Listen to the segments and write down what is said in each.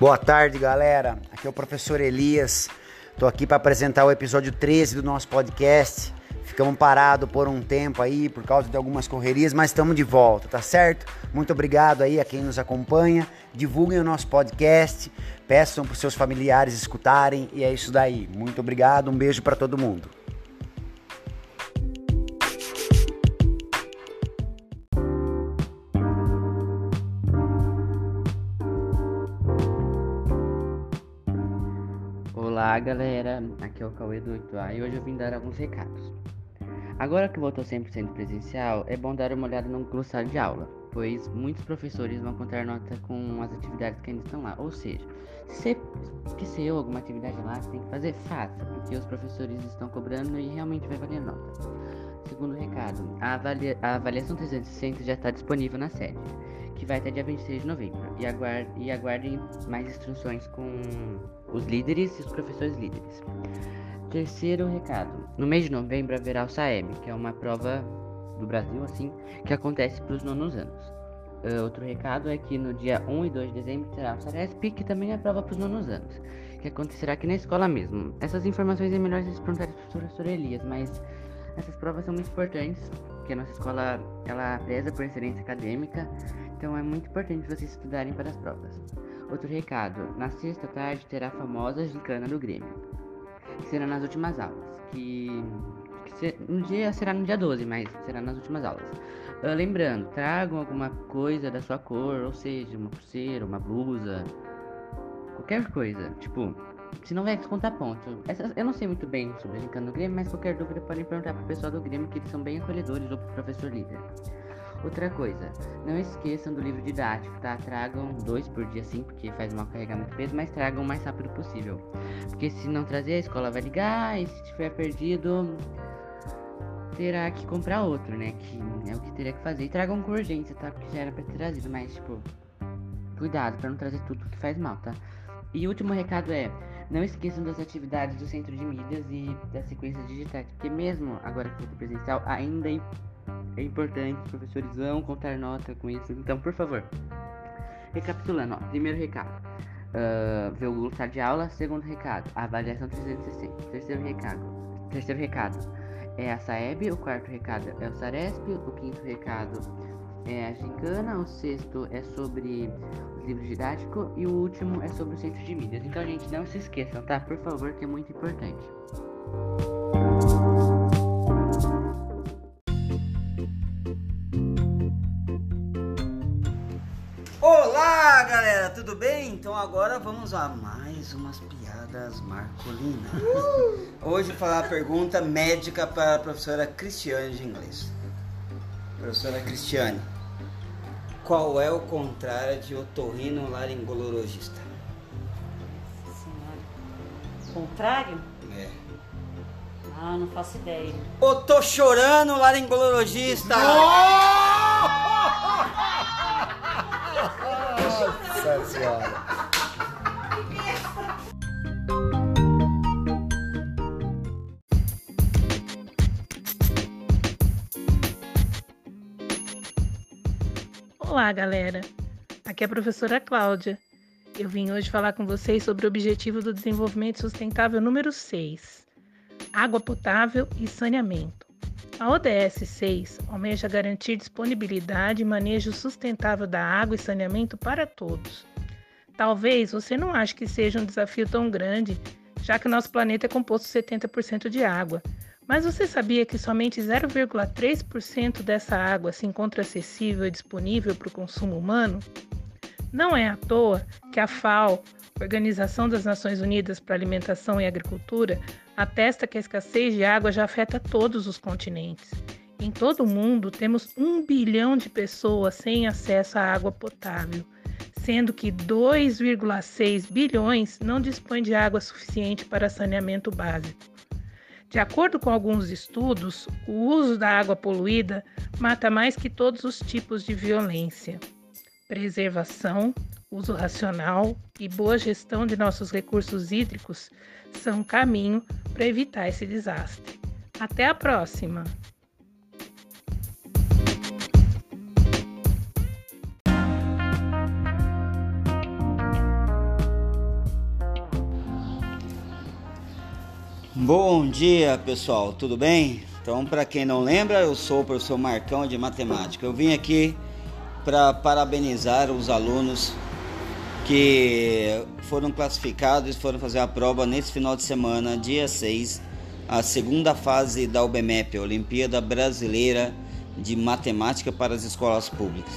Boa tarde, galera. Aqui é o professor Elias. Estou aqui para apresentar o episódio 13 do nosso podcast. Ficamos parados por um tempo aí por causa de algumas correrias, mas estamos de volta, tá certo? Muito obrigado aí a quem nos acompanha. Divulguem o nosso podcast, peçam para os seus familiares escutarem e é isso daí. Muito obrigado, um beijo para todo mundo. Olá galera, aqui é o Cauê do 8A e hoje eu vim dar alguns recados. Agora que voltou 100% presencial, é bom dar uma olhada no glossário de aula, pois muitos professores vão contar nota com as atividades que ainda estão lá. Ou seja, se esqueceu alguma atividade lá, você tem que fazer, faça, porque os professores estão cobrando e realmente vai valer nota. Segundo recado, a, avalia a avaliação 360 já está disponível na sede, que vai até dia 26 de novembro, e, aguard e aguardem mais instruções com os líderes e os professores líderes. Terceiro recado: no mês de novembro haverá o SAEB, que é uma prova do Brasil, assim, que acontece para os nonos anos. Uh, outro recado é que no dia 1 e 2 de dezembro terá o SARESP, que também é prova para os nonos anos, que acontecerá aqui na escola mesmo. Essas informações é melhor vocês perguntarem para o professor Elias, mas essas provas são muito importantes, porque a nossa escola ela preza por excelência acadêmica, então é muito importante vocês estudarem para as provas. Outro recado: na sexta tarde terá a famosa gincana do Grêmio que será nas últimas aulas. Que, um dia será no dia 12, mas será nas últimas aulas. Uh, lembrando, tragam alguma coisa da sua cor, ou seja, uma pulseira, uma blusa, qualquer coisa. Tipo, se não vai descontar ponto. Essa, eu não sei muito bem sobre a gincana do Grêmio, mas qualquer dúvida podem perguntar pro pessoal do Grêmio, que eles são bem acolhedores, ou pro professor líder. Outra coisa, não esqueçam do livro didático, tá? Tragam dois por dia sim, porque faz mal carregar muito peso, mas tragam o mais rápido possível. Porque se não trazer, a escola vai ligar e se tiver perdido, terá que comprar outro, né? Que é o que teria que fazer. E tragam com urgência, tá? Porque já era pra ter trazido, mas tipo, cuidado para não trazer tudo que faz mal, tá? E último recado é, não esqueçam das atividades do centro de mídias e das sequências digitais, porque mesmo agora que for presencial, ainda é é importante, os professores vão contar nota com isso. Então, por favor, recapitulando, ó, primeiro recado, uh, ver o glossário de aula. Segundo recado, avaliação 360. Terceiro recado, terceiro recado é a SAEB. O quarto recado é o SARESP. O quinto recado é a Gincana. O sexto é sobre os livros didáticos. E o último é sobre o centro de mídias. Então, gente, não se esqueçam, tá? Por favor, que é muito importante. Olá, galera, tudo bem? Então agora vamos a mais umas piadas marcolinas. Uh! Hoje vou falar a pergunta médica para a professora Cristiane de inglês. Professora Cristiane, qual é o contrário de otorrino laringologista? Senhora. Contrário? É. Ah, não faço ideia. Ô, tô chorando laringologista! Nossa senhora. Olá, galera. Aqui é a professora Cláudia. Eu vim hoje falar com vocês sobre o objetivo do desenvolvimento sustentável número 6: água potável e saneamento. A ODS 6 almeja garantir disponibilidade e manejo sustentável da água e saneamento para todos. Talvez você não ache que seja um desafio tão grande, já que nosso planeta é composto 70% de água. Mas você sabia que somente 0,3% dessa água se encontra acessível e disponível para o consumo humano? Não é à toa que a FAO, Organização das Nações Unidas para Alimentação e Agricultura, atesta que a escassez de água já afeta todos os continentes. Em todo o mundo, temos um bilhão de pessoas sem acesso à água potável, sendo que 2,6 bilhões não dispõem de água suficiente para saneamento básico. De acordo com alguns estudos, o uso da água poluída mata mais que todos os tipos de violência. Preservação, uso racional e boa gestão de nossos recursos hídricos são caminho para evitar esse desastre. Até a próxima! Bom dia, pessoal, tudo bem? Então, para quem não lembra, eu sou o professor Marcão de Matemática. Eu vim aqui para parabenizar os alunos que foram classificados e foram fazer a prova nesse final de semana, dia 6, a segunda fase da UBMEP, Olimpíada Brasileira de Matemática para as Escolas Públicas.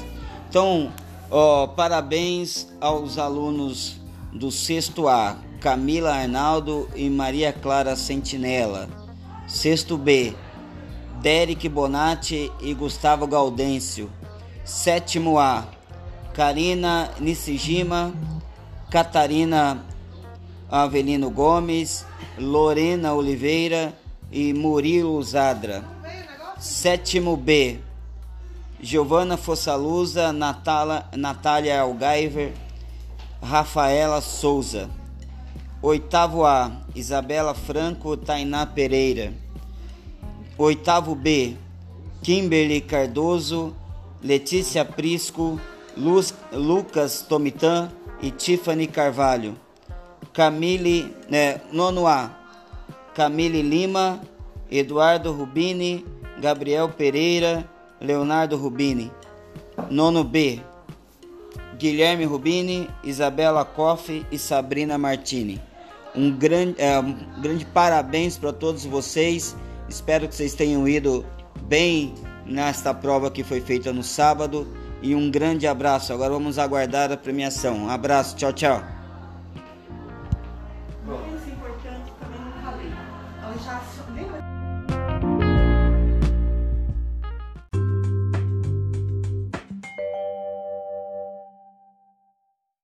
Então, ó, parabéns aos alunos do sexto A, Camila Arnaldo e Maria Clara Sentinela. Sexto B, Derek Bonatti e Gustavo Gaudêncio. Sétimo A, Karina Nishijima, Catarina Avelino Gomes, Lorena Oliveira e Murilo Zadra. Sétimo B, Giovana Fossalusa, Natala, Natália Algaiver, Rafaela Souza. Oitavo A, Isabela Franco, Tainá Pereira. Oitavo B, Kimberly Cardoso, Letícia Prisco, Luz, Lucas Tomitan e Tiffany Carvalho. Camille, né, nono A, Camille Lima, Eduardo Rubini, Gabriel Pereira, Leonardo Rubini. Nono B, Guilherme Rubini, Isabela Koff e Sabrina Martini. Um grande, é, um grande parabéns para todos vocês. Espero que vocês tenham ido bem nesta prova que foi feita no sábado. E um grande abraço. Agora vamos aguardar a premiação. Um abraço, tchau, tchau. Bom.